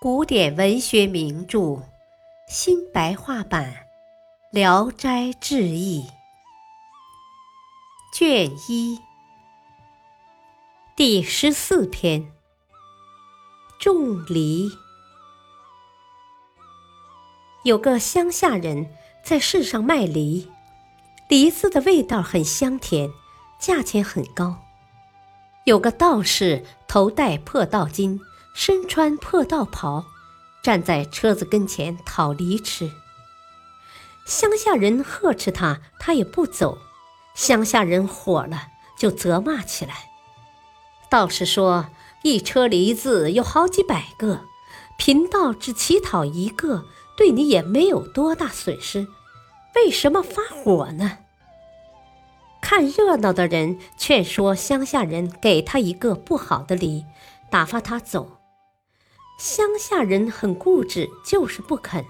古典文学名著新白话版《聊斋志异》卷一第十四篇：种梨。有个乡下人在市上卖梨，梨子的味道很香甜，价钱很高。有个道士头戴破道巾。身穿破道袍，站在车子跟前讨梨吃。乡下人呵斥他，他也不走。乡下人火了，就责骂起来。道士说：“一车梨子有好几百个，贫道只乞讨一个，对你也没有多大损失，为什么发火呢？”看热闹的人劝说乡下人给他一个不好的梨，打发他走。乡下人很固执，就是不肯。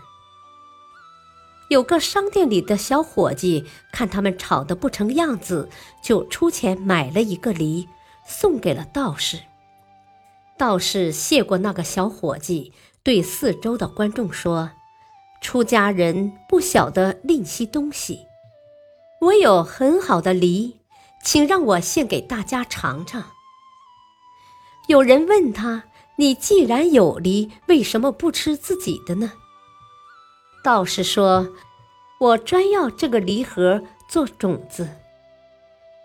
有个商店里的小伙计看他们吵得不成样子，就出钱买了一个梨，送给了道士。道士谢过那个小伙计，对四周的观众说：“出家人不晓得吝惜东西，我有很好的梨，请让我献给大家尝尝。”有人问他。你既然有梨，为什么不吃自己的呢？道士说：“我专要这个梨核做种子。”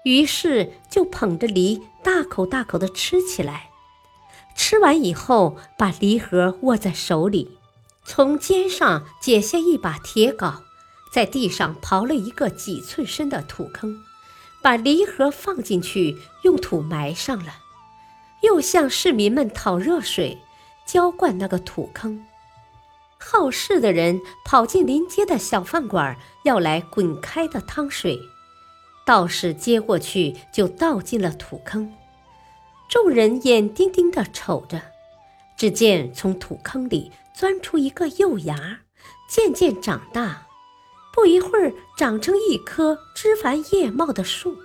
于是就捧着梨大口大口的吃起来。吃完以后，把梨核握在手里，从肩上解下一把铁镐，在地上刨了一个几寸深的土坑，把梨核放进去，用土埋上了。又向市民们讨热水，浇灌那个土坑。好事的人跑进临街的小饭馆，要来滚开的汤水。道士接过去，就倒进了土坑。众人眼盯盯地瞅着，只见从土坑里钻出一个幼芽，渐渐长大，不一会儿长成一棵枝繁叶茂的树，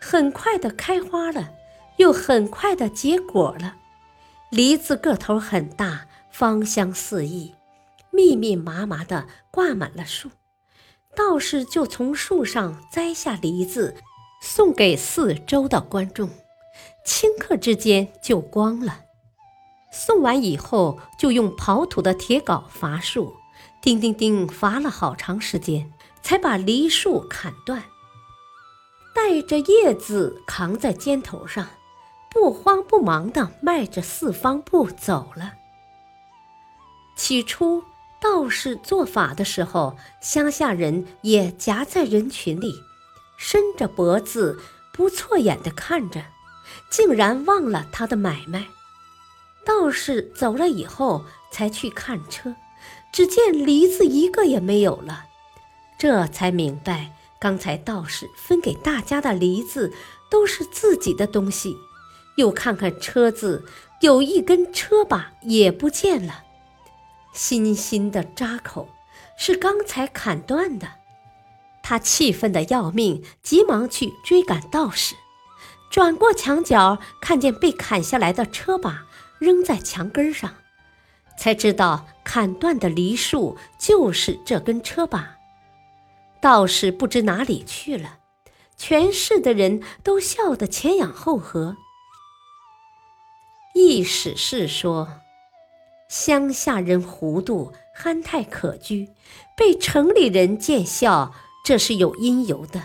很快地开花了。又很快的结果了，梨子个头很大，芳香四溢，密密麻麻的挂满了树。道士就从树上摘下梨子，送给四周的观众，顷刻之间就光了。送完以后，就用刨土的铁镐伐树，叮叮叮伐了好长时间，才把梨树砍断，带着叶子扛在肩头上。不慌不忙地迈着四方步走了。起初，道士做法的时候，乡下人也夹在人群里，伸着脖子，不错眼地看着，竟然忘了他的买卖。道士走了以后，才去看车，只见梨子一个也没有了，这才明白，刚才道士分给大家的梨子都是自己的东西。又看看车子，有一根车把也不见了，新新的扎口，是刚才砍断的。他气愤的要命，急忙去追赶道士。转过墙角，看见被砍下来的车把扔在墙根上，才知道砍断的梨树就是这根车把。道士不知哪里去了，全市的人都笑得前仰后合。意思是说，乡下人糊涂憨态可掬，被城里人见笑，这是有因由的。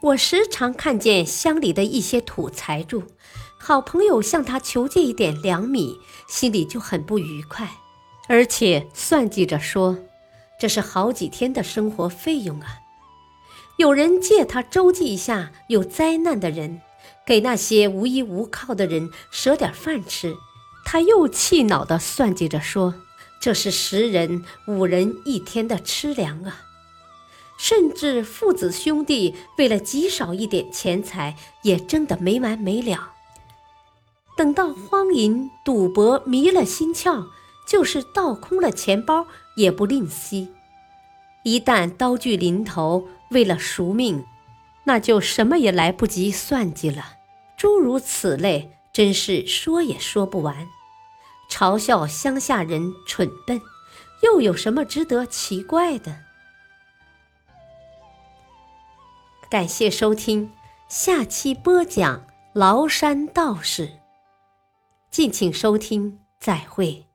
我时常看见乡里的一些土财主，好朋友向他求借一点粮米，心里就很不愉快，而且算计着说，这是好几天的生活费用啊。有人借他周济一下有灾难的人。给那些无依无靠的人舍点饭吃，他又气恼地算计着说：“这是十人五人一天的吃粮啊！”甚至父子兄弟为了极少一点钱财，也争得没完没了。等到荒淫赌博迷了心窍，就是倒空了钱包也不吝惜。一旦刀具临头，为了赎命，那就什么也来不及算计了。诸如此类，真是说也说不完。嘲笑乡下人蠢笨，又有什么值得奇怪的？感谢收听，下期播讲崂山道士。敬请收听，再会。